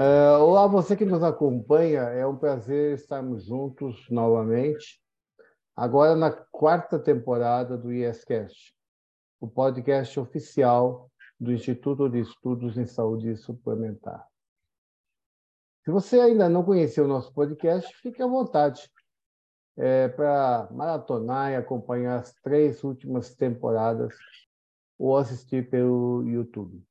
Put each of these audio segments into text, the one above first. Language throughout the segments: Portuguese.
Uh, olá, você que nos acompanha, é um prazer estarmos juntos novamente, agora na quarta temporada do ISCast, o podcast oficial do Instituto de Estudos em Saúde Suplementar. Se você ainda não conheceu o nosso podcast, fique à vontade é, para maratonar e acompanhar as três últimas temporadas ou assistir pelo YouTube.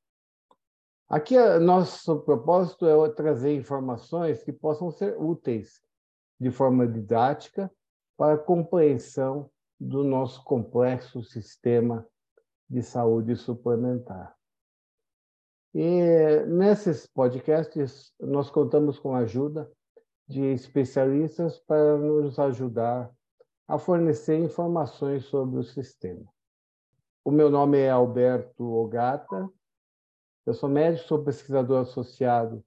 Aqui, nosso propósito é trazer informações que possam ser úteis de forma didática para a compreensão do nosso complexo sistema de saúde suplementar. E nesses podcasts, nós contamos com a ajuda de especialistas para nos ajudar a fornecer informações sobre o sistema. O meu nome é Alberto Ogata, eu sou médico, sou pesquisador associado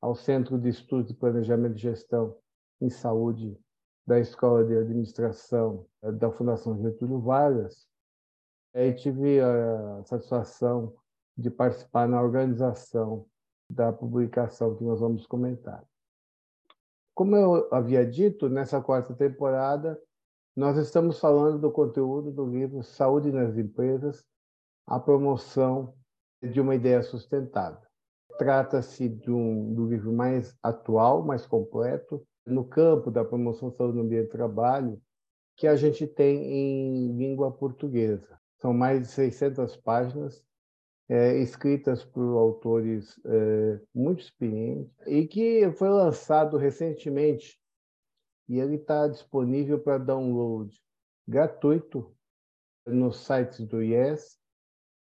ao Centro de Estudos de Planejamento e Gestão em Saúde da Escola de Administração da Fundação Getúlio Vargas. E tive a satisfação de participar na organização da publicação que nós vamos comentar. Como eu havia dito, nessa quarta temporada, nós estamos falando do conteúdo do livro Saúde nas Empresas, a promoção de uma ideia sustentável. Trata-se de um do livro mais atual, mais completo, no campo da promoção da saúde no ambiente de trabalho, que a gente tem em língua portuguesa. São mais de 600 páginas, é, escritas por autores é, muito experientes, e que foi lançado recentemente. E ele está disponível para download gratuito nos sites do IES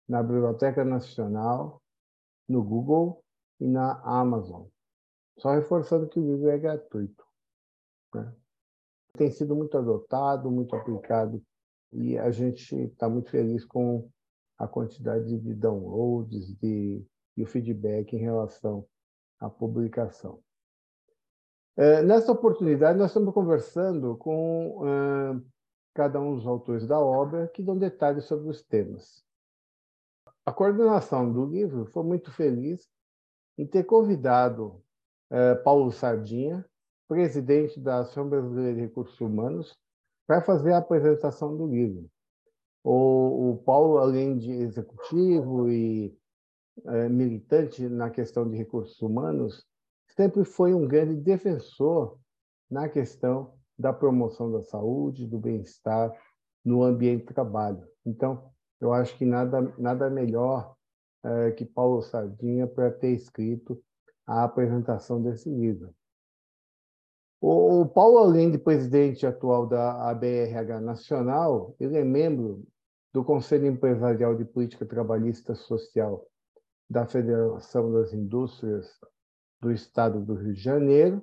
na Biblioteca Nacional, no Google e na Amazon. Só reforçando que o livro é gratuito. Né? Tem sido muito adotado, muito aplicado, e a gente está muito feliz com a quantidade de downloads de, e o feedback em relação à publicação. É, nessa oportunidade, nós estamos conversando com cada um dos autores da obra que dão detalhes sobre os temas. A coordenação do livro foi muito feliz em ter convidado eh, Paulo Sardinha, presidente da Associação Brasileira de Recursos Humanos, para fazer a apresentação do livro. O, o Paulo, além de executivo e eh, militante na questão de recursos humanos, sempre foi um grande defensor na questão da promoção da saúde, do bem-estar no ambiente de trabalho. Então, eu acho que nada, nada melhor é, que Paulo Sardinha para ter escrito a apresentação desse livro. O, o Paulo, além de presidente atual da ABRH Nacional, ele é membro do Conselho Empresarial de Política Trabalhista Social da Federação das Indústrias do Estado do Rio de Janeiro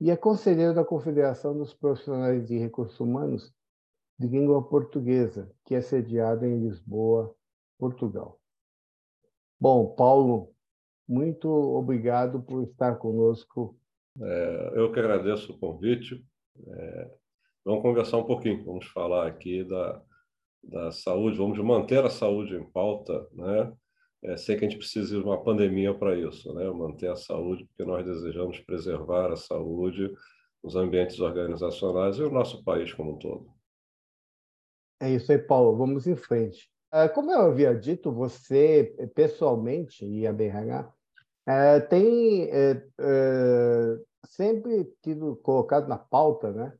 e é conselheiro da Confederação dos Profissionais de Recursos Humanos de língua portuguesa, que é sediada em Lisboa, Portugal. Bom, Paulo, muito obrigado por estar conosco. É, eu que agradeço o convite. É, vamos conversar um pouquinho, vamos falar aqui da, da saúde, vamos manter a saúde em pauta, né? É, sei que a gente precisa de uma pandemia para isso, né? Manter a saúde, porque nós desejamos preservar a saúde, os ambientes organizacionais e o nosso país como um todo. É isso aí, Paulo. Vamos em frente. É, como eu havia dito, você pessoalmente e a BRH é, tem é, sempre tido colocado na pauta né,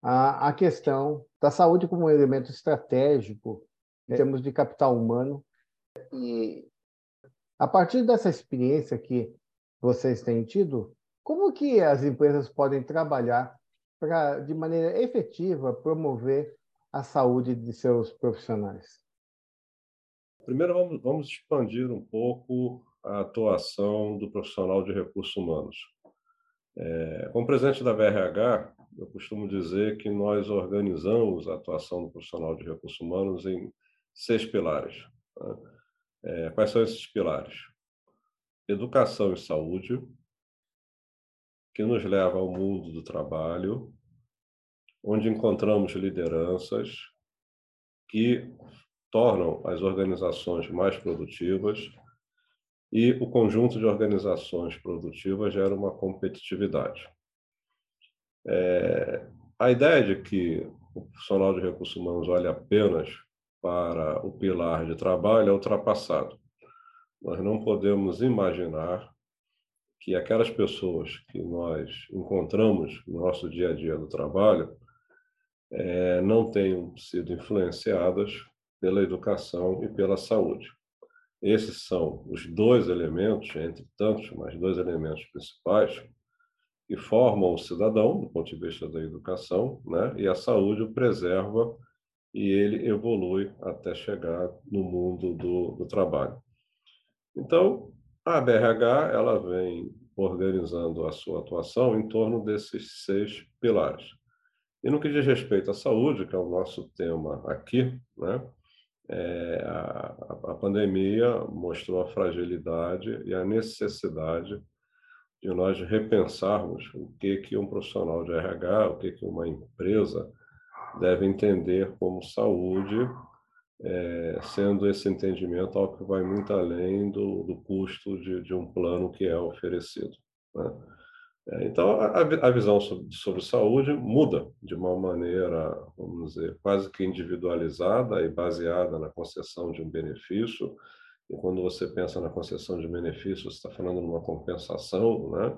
a, a questão da saúde como um elemento estratégico em termos de capital humano. E a partir dessa experiência que vocês têm tido, como que as empresas podem trabalhar para, de maneira efetiva, promover a saúde de seus profissionais? Primeiro, vamos, vamos expandir um pouco a atuação do profissional de recursos humanos. É, como presidente da VRH, eu costumo dizer que nós organizamos a atuação do profissional de recursos humanos em seis pilares. Né? É, quais são esses pilares? Educação e saúde, que nos leva ao mundo do trabalho, onde encontramos lideranças que tornam as organizações mais produtivas, e o conjunto de organizações produtivas gera uma competitividade. É, a ideia de que o profissional de recursos humanos olha apenas para o pilar de trabalho é ultrapassado. Nós não podemos imaginar que aquelas pessoas que nós encontramos no nosso dia a dia do trabalho é, não tenham sido influenciadas pela educação e pela saúde. Esses são os dois elementos, entre tantos, mas dois elementos principais, que formam o cidadão, do ponto de vista da educação, né? e a saúde o preserva e ele evolui até chegar no mundo do, do trabalho. Então, a BRH ela vem organizando a sua atuação em torno desses seis pilares. E no que diz respeito à saúde, que é o nosso tema aqui, né? É, a, a, pandemia mostrou a fragilidade e a necessidade de nós repensarmos o que que um profissional de RH, o que que uma empresa deve entender como saúde, é, sendo esse entendimento algo que vai muito além do, do custo de, de um plano que é oferecido. Né? É, então, a, visão sobre, saúde muda de uma maneira, vamos dizer, quase que individualizada e baseada na concessão de um benefício. E quando você pensa na concessão de benefício, você está falando de uma compensação, né?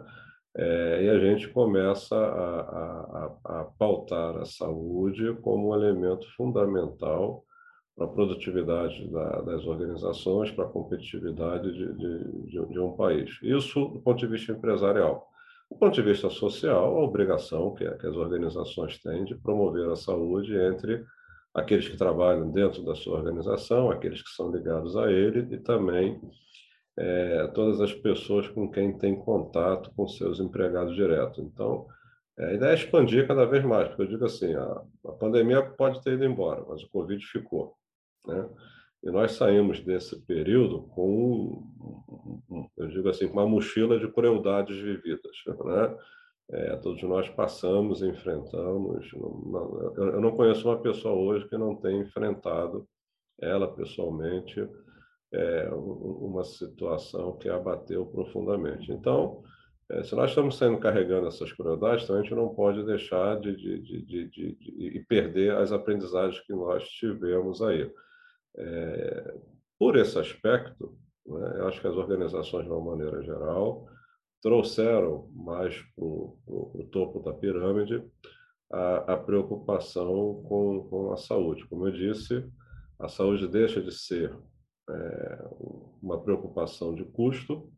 É, e a gente começa a, a, a, pautar a saúde como um elemento fundamental para a produtividade da, das organizações, para a competitividade de, de, de, um país. Isso do ponto de vista empresarial. Do ponto de vista social, a obrigação que, que as organizações têm de promover a saúde entre aqueles que trabalham dentro da sua organização, aqueles que são ligados a ele e também é, todas as pessoas com quem tem contato com seus empregados diretos. Então, é, a ideia é expandir cada vez mais, porque eu digo assim, a, a pandemia pode ter ido embora, mas o Covid ficou. Né? E nós saímos desse período com, eu digo assim, uma mochila de crueldades vividas. Né? É, todos nós passamos, enfrentamos. Não, eu não conheço uma pessoa hoje que não tenha enfrentado ela pessoalmente é, uma situação que abateu profundamente. Então, é, se nós estamos saindo carregando essas crueldades, então a gente não pode deixar de, de, de, de, de, de perder as aprendizagens que nós tivemos aí. É, por esse aspecto, né, eu acho que as organizações, de uma maneira geral, trouxeram mais para o topo da pirâmide a, a preocupação com, com, a saúde. Como eu disse, a saúde deixa de ser é, uma preocupação de custo,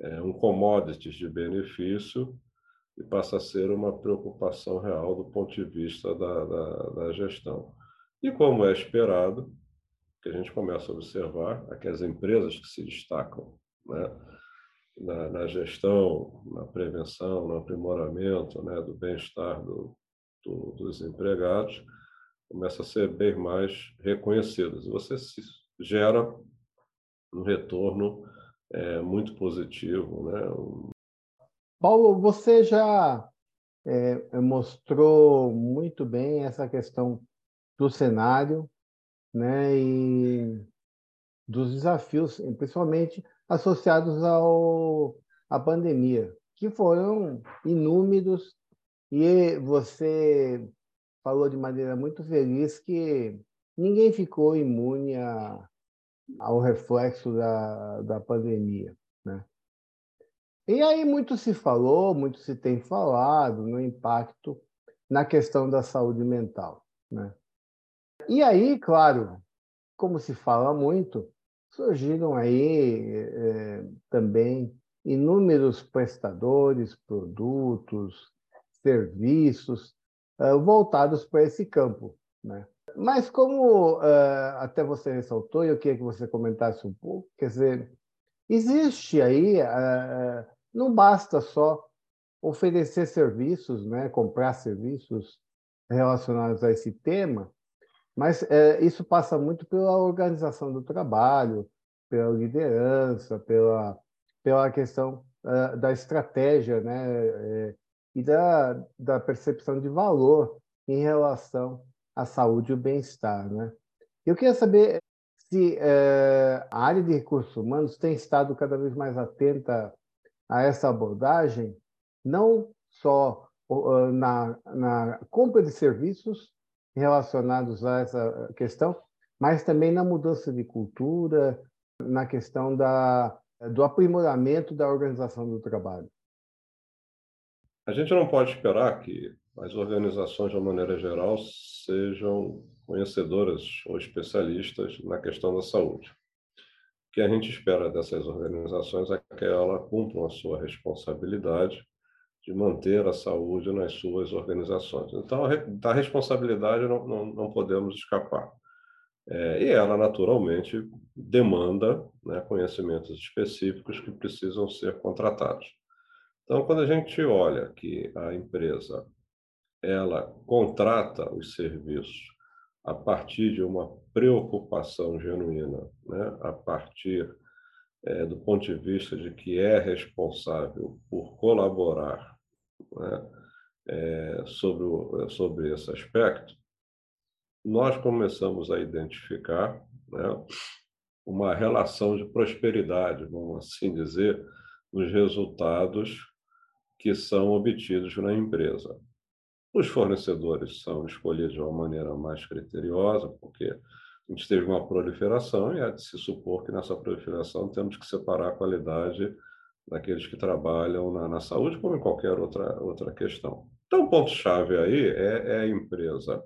é, um commodity de benefício, e passa a ser uma preocupação real do ponto de vista da, da, da gestão. E como é esperado, que a gente começa a observar aquelas empresas que se destacam né, na, na, gestão, na prevenção, no aprimoramento né, do bem-estar do, do, dos empregados, começa a ser bem mais reconhecidas. Você gera um retorno é, muito positivo. Né? Paulo, você já é, mostrou muito bem essa questão do cenário né, e dos desafios, principalmente associados ao, à pandemia, que foram inúmeros, e você falou de maneira muito feliz que ninguém ficou imune a, ao reflexo da, da pandemia. Né? E aí muito se falou, muito se tem falado no impacto na questão da saúde mental. Né? E aí, claro, como se fala muito, surgiram aí é, também inúmeros prestadores, produtos, serviços é, voltados para esse campo. Né? Mas como é, até você ressaltou, e eu queria que você comentasse um pouco, quer dizer, existe aí, não basta só oferecer serviços, né, comprar serviços relacionados a esse tema, mas é, isso passa muito pela organização do trabalho, pela liderança, pela, pela questão uh, da estratégia né? É, e da, da percepção de valor em relação à saúde e o bem-estar. Né? Eu queria saber se é, a área de recursos humanos tem estado cada vez mais atenta a essa abordagem, não só na, na compra de serviços relacionados a essa questão, mas também na mudança de cultura, na questão da, do aprimoramento da organização do trabalho. A gente não pode esperar que as organizações, de uma maneira geral, sejam conhecedoras ou especialistas na questão da saúde. O que a gente espera dessas organizações é que elas cumpram a sua responsabilidade de manter a saúde nas suas organizações. Então, da responsabilidade não, não, não podemos escapar. É, e ela, naturalmente, demanda né, conhecimentos específicos que precisam ser contratados. Então, quando a gente olha que a empresa ela contrata os serviços a partir de uma preocupação genuína, né? a partir é, do ponto de vista de que é responsável por colaborar né? é, sobre, o, sobre esse aspecto, nós começamos a identificar né, uma relação de prosperidade, vamos assim dizer, nos resultados que são obtidos na empresa. Os fornecedores são escolhidos de uma maneira mais criteriosa, porque a gente teve uma proliferação e há de se supor que nessa proliferação temos que separar a qualidade daqueles que trabalham na, na saúde, como em qualquer outra, outra questão. Então, o ponto-chave aí é, é, a empresa,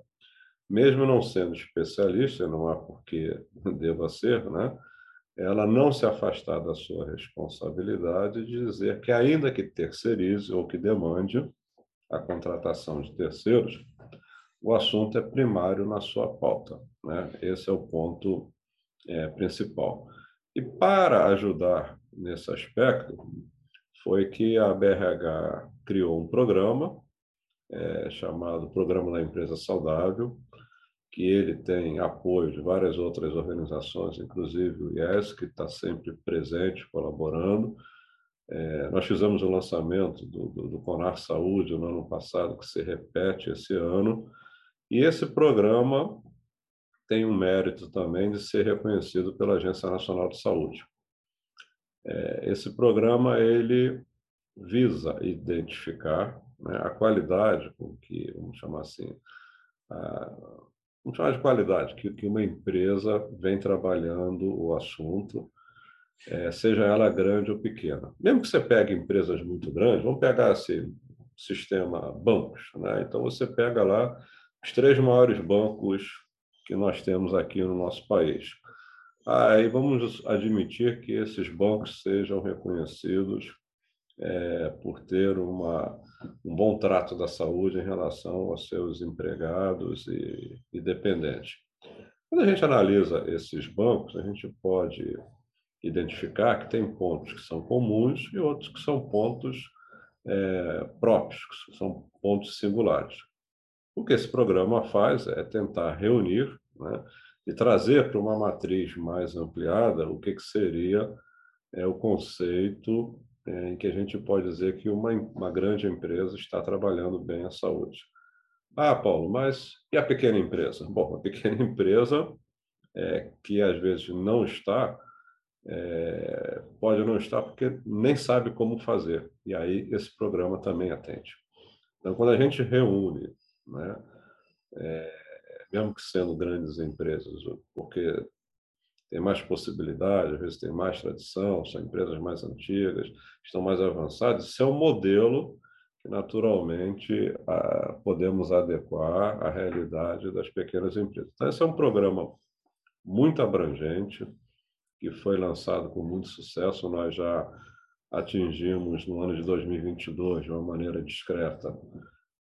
mesmo não sendo especialista, não há por que deva ser, né? ela não se afastar da sua responsabilidade de dizer que, ainda que terceirize ou que demande a contratação de terceiros, o assunto é primário na sua pauta. Né? Esse é o ponto é, principal. E para ajudar nesse aspecto, foi que a BRH criou um programa é, chamado Programa da Empresa Saudável, que ele tem apoio de várias outras organizações, inclusive o IES, que está sempre presente, colaborando. É, nós fizemos o lançamento do, do, do Conar Saúde no ano passado, que se repete esse ano, e esse programa tem um mérito também de ser reconhecido pela Agência Nacional de Saúde. É, esse programa ele visa identificar né, a qualidade com que, vamos chamar assim, a, vamos chamar de qualidade, que, que uma empresa vem trabalhando o assunto, é, seja ela grande ou pequena. Mesmo que você pegue empresas muito grandes, vamos pegar assim, sistema bancos. Né? Então, você pega lá os três maiores bancos que nós temos aqui no nosso país. Aí vamos admitir que esses bancos sejam reconhecidos é, por ter uma, um bom trato da saúde em relação aos seus empregados e, e dependentes. Quando a gente analisa esses bancos, a gente pode identificar que tem pontos que são comuns e outros que são pontos é, próprios, que são pontos singulares. O que esse programa faz é tentar reunir né, e trazer para uma matriz mais ampliada o que, que seria é, o conceito é, em que a gente pode dizer que uma, uma grande empresa está trabalhando bem a saúde. Ah, Paulo, mas e a pequena empresa? Bom, a pequena empresa é, que às vezes não está, é, pode não estar porque nem sabe como fazer. E aí esse programa também atende. Então, quando a gente reúne, né, é, mesmo que sendo grandes empresas, porque tem mais possibilidade, às vezes tem mais tradição, são empresas mais antigas, estão mais avançadas. Isso é um modelo que, naturalmente, podemos adequar à realidade das pequenas empresas. Então, esse é um programa muito abrangente, que foi lançado com muito sucesso. Nós já atingimos, no ano de 2022, de uma maneira discreta,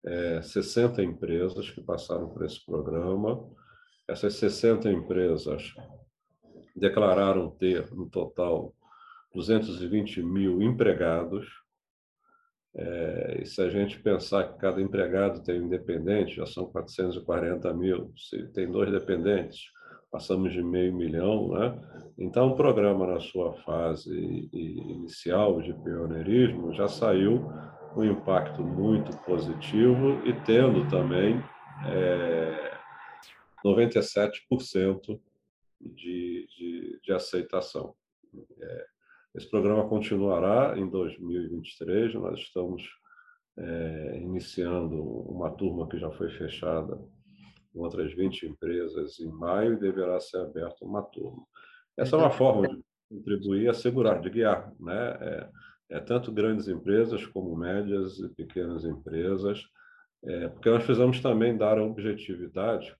é, 60 empresas que passaram por esse programa. Essas 60 empresas declararam ter, no total, 220 mil empregados. É, e se a gente pensar que cada empregado tem um dependente, já são 440 mil. Se tem dois dependentes, passamos de meio milhão. Né? Então, o programa, na sua fase inicial de pioneirismo, já saiu um impacto muito positivo e tendo também é, 97% de, de, de aceitação. É, esse programa continuará em 2023. Nós estamos é, iniciando uma turma que já foi fechada com outras 20 empresas em maio e deverá ser aberta uma turma. Essa é uma forma de contribuir, assegurar, de guiar, né? É, é, tanto grandes empresas como médias e pequenas empresas, é, porque nós precisamos também dar a objetividade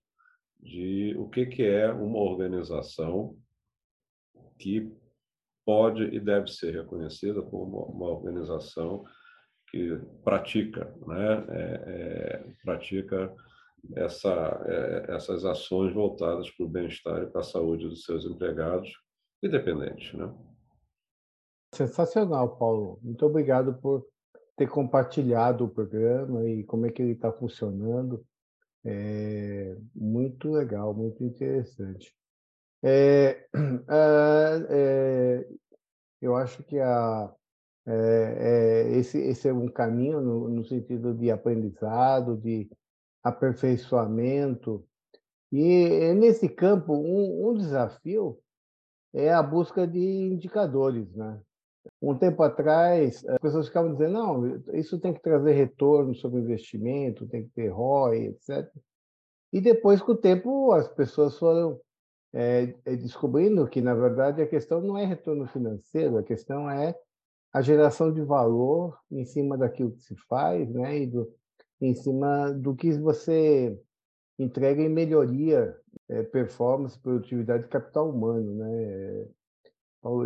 de o que, que é uma organização que pode e deve ser reconhecida como uma organização que pratica, né? É, é, pratica essa, é, essas ações voltadas para o bem-estar e para a saúde dos seus empregados e dependentes. Né? Sensacional, Paulo. Muito obrigado por ter compartilhado o programa e como é que ele está funcionando. É muito legal, muito interessante. É, é, eu acho que a, é, esse, esse é um caminho no, no sentido de aprendizado, de aperfeiçoamento. E nesse campo, um, um desafio é a busca de indicadores, né? Um tempo atrás, as pessoas ficavam dizendo, não, isso tem que trazer retorno sobre investimento, tem que ter ROI, etc. E depois, com o tempo, as pessoas foram é, descobrindo que, na verdade, a questão não é retorno financeiro, a questão é a geração de valor em cima daquilo que se faz, né? E do, em cima do que você entrega em melhoria, é, performance, produtividade e capital humano, né?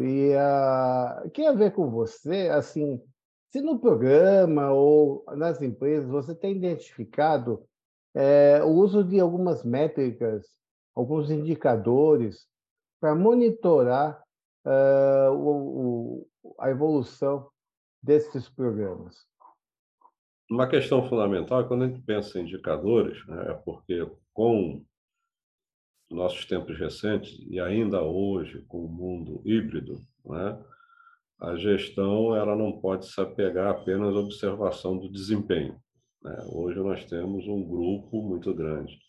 E a, que a ver com você, assim, se no programa ou nas empresas você tem identificado é, o uso de algumas métricas, alguns indicadores para monitorar uh, o, o, a evolução desses programas? Uma questão fundamental quando a gente pensa em indicadores, né, é porque com nossos tempos recentes e ainda hoje com o mundo híbrido, né, a gestão ela não pode se apegar apenas à observação do desempenho. Né? Hoje nós temos um grupo muito grande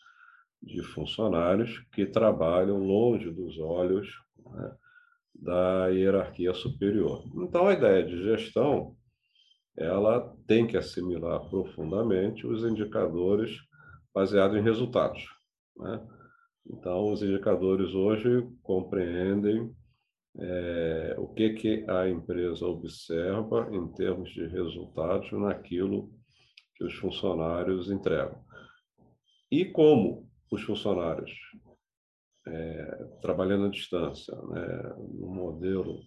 de funcionários que trabalham longe dos olhos né, da hierarquia superior. Então a ideia de gestão ela tem que assimilar profundamente os indicadores baseados em resultados. Né? Então, os indicadores hoje compreendem é, o que, que a empresa observa em termos de resultados naquilo que os funcionários entregam. E como os funcionários, é, trabalhando à distância, né, no modelo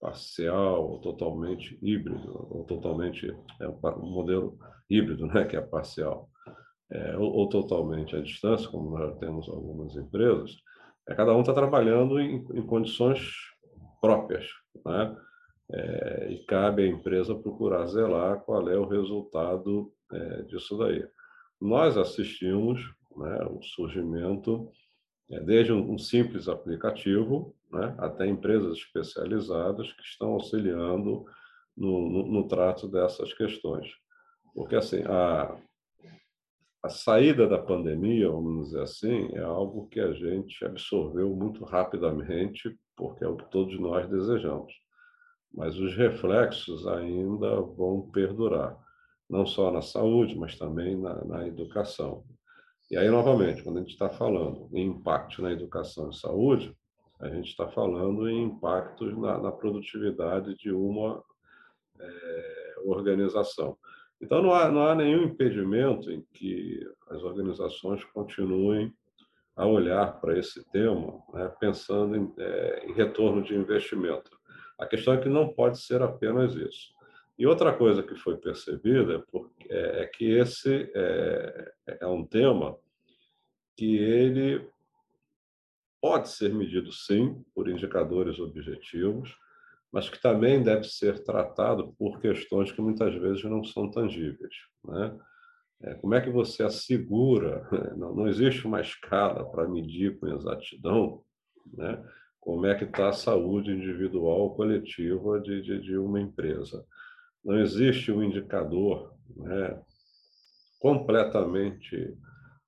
parcial ou totalmente híbrido, ou totalmente é um modelo híbrido, né, que é parcial, é, ou, ou, totalmente à distância, como nós temos algumas empresas, é, cada um está trabalhando em, em, condições próprias, né? É, e cabe à empresa procurar zelar qual é o resultado é, disso daí. Nós assistimos né, o surgimento é, desde um, simples aplicativo né, até empresas especializadas que estão auxiliando no, no, no trato dessas questões. Porque, assim, a, a saída da pandemia, vamos dizer assim, é algo que a gente absorveu muito rapidamente, porque é o que todos nós desejamos. Mas os reflexos ainda vão perdurar, não só na saúde, mas também na, na educação. E aí, novamente, quando a gente está falando em impacto na educação e saúde, a gente está falando em impactos na, na produtividade de uma é, organização. Então, não há, não há nenhum impedimento em que as organizações continuem a olhar para esse tema, né, pensando em, é, em, retorno de investimento. A questão é que não pode ser apenas isso. E outra coisa que foi percebida é, é, é que esse é, é um tema que ele pode ser medido, sim, por indicadores objetivos, mas que também deve ser tratado por questões que muitas vezes não são tangíveis. Né? É, como é que você assegura? Não, não existe uma escala para medir com exatidão né? como é que está a saúde individual ou coletiva de, de, de uma empresa. Não existe um indicador né, completamente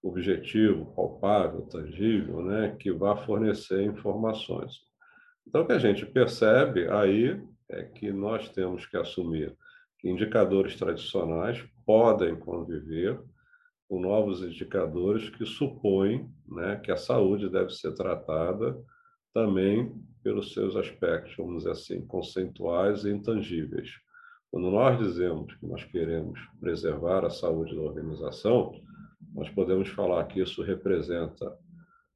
objetivo, palpável, tangível, né, que vá fornecer informações. Então, o que a gente percebe aí é que nós temos que assumir que indicadores tradicionais podem conviver com novos indicadores que supõem né, que a saúde deve ser tratada também pelos seus aspectos, vamos dizer assim, conceituais e intangíveis. Quando nós dizemos que nós queremos preservar a saúde da organização, nós podemos falar que isso representa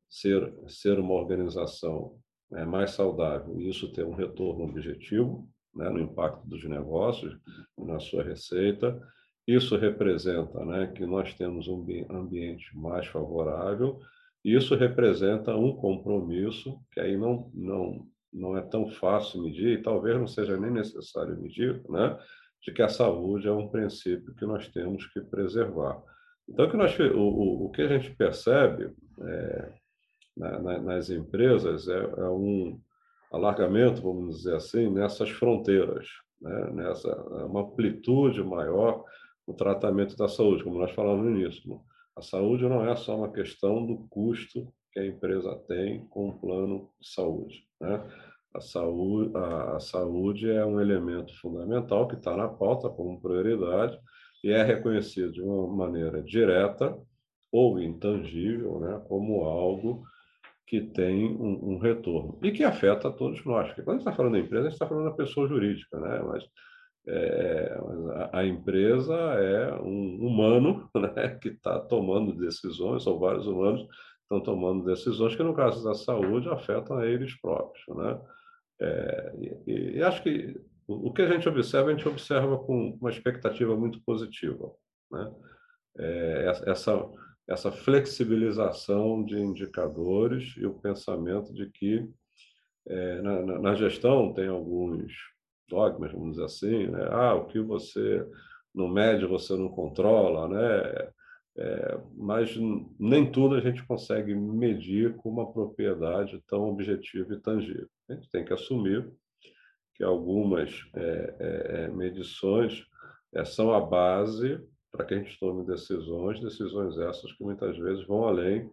ser, ser uma organização né, mais saudável e isso ter um retorno objetivo né, no impacto dos negócios, na sua receita. Isso representa né, que nós temos um ambiente mais favorável. Isso representa um compromisso que aí não, não, não é tão fácil medir e talvez não seja nem necessário medir, né, de que a saúde é um princípio que nós temos que preservar. Então, que nós, o, o, que a gente percebe é, na, na, nas empresas é, é, um alargamento, vamos dizer assim, nessas fronteiras, né? nessa uma amplitude maior no tratamento da saúde, como nós falamos no início. A saúde não é só uma questão do custo que a empresa tem com o plano de saúde. Né? A saúde, a, a saúde é um elemento fundamental que está na pauta como prioridade e é reconhecido de uma maneira direta ou intangível, né, como algo que tem um, um, retorno e que afeta todos nós. Porque quando a gente está falando da empresa, a gente está falando da pessoa jurídica, né? mas, é, a, a, empresa é um humano né, que está tomando decisões, ou vários humanos estão tomando decisões que, no caso da saúde, afetam a eles próprios. Né? É, e, e acho que o que a gente observa, a gente observa com uma expectativa muito positiva. Né? É, essa, essa flexibilização de indicadores e o pensamento de que é, na, na, gestão tem alguns dogmas, vamos dizer assim, né? ah, o que você não mede, você não controla, né? É, mas nem tudo a gente consegue medir com uma propriedade tão objetiva e tangível. A gente tem que assumir que algumas é, é, medições é, são a base para que a gente tome decisões, decisões essas que muitas vezes vão além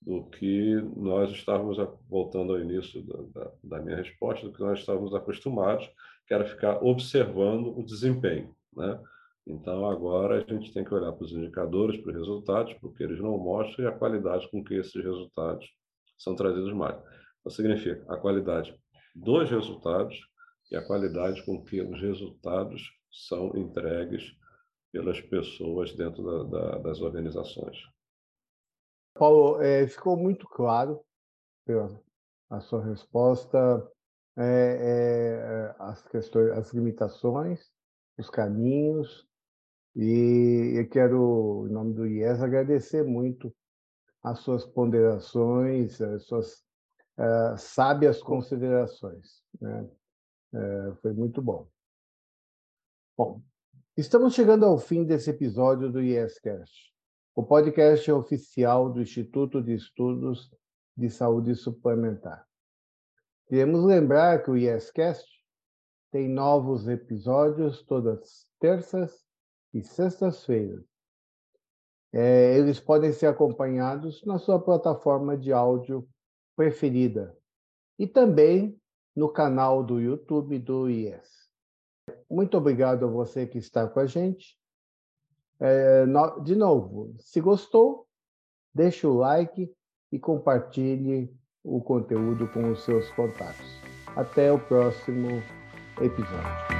do que nós estávamos, voltando ao início da, da, da minha resposta, do que nós estávamos acostumados, que era ficar observando o desempenho. Né? Então, agora a gente tem que olhar para os indicadores, para os resultados, porque eles não mostram e a qualidade com que esses resultados são trazidos mais. Então, significa a qualidade dos resultados e a qualidade com que os resultados são entregues pelas pessoas dentro da, da, das organizações. Paulo, é, ficou muito claro a sua resposta, é, é, as questões, as limitações, os caminhos, e eu quero, em nome do IES, agradecer muito as suas ponderações, as suas uh, sábias considerações. Né? É, foi muito bom. Bom, estamos chegando ao fim desse episódio do IEScast, o podcast oficial do Instituto de Estudos de Saúde Suplementar. Queremos lembrar que o IEScast tem novos episódios todas terças e sextas-feiras. É, eles podem ser acompanhados na sua plataforma de áudio preferida e também no canal do YouTube do IES. Muito obrigado a você que está com a gente. É, de novo, se gostou, deixe o like e compartilhe o conteúdo com os seus contatos. Até o próximo episódio.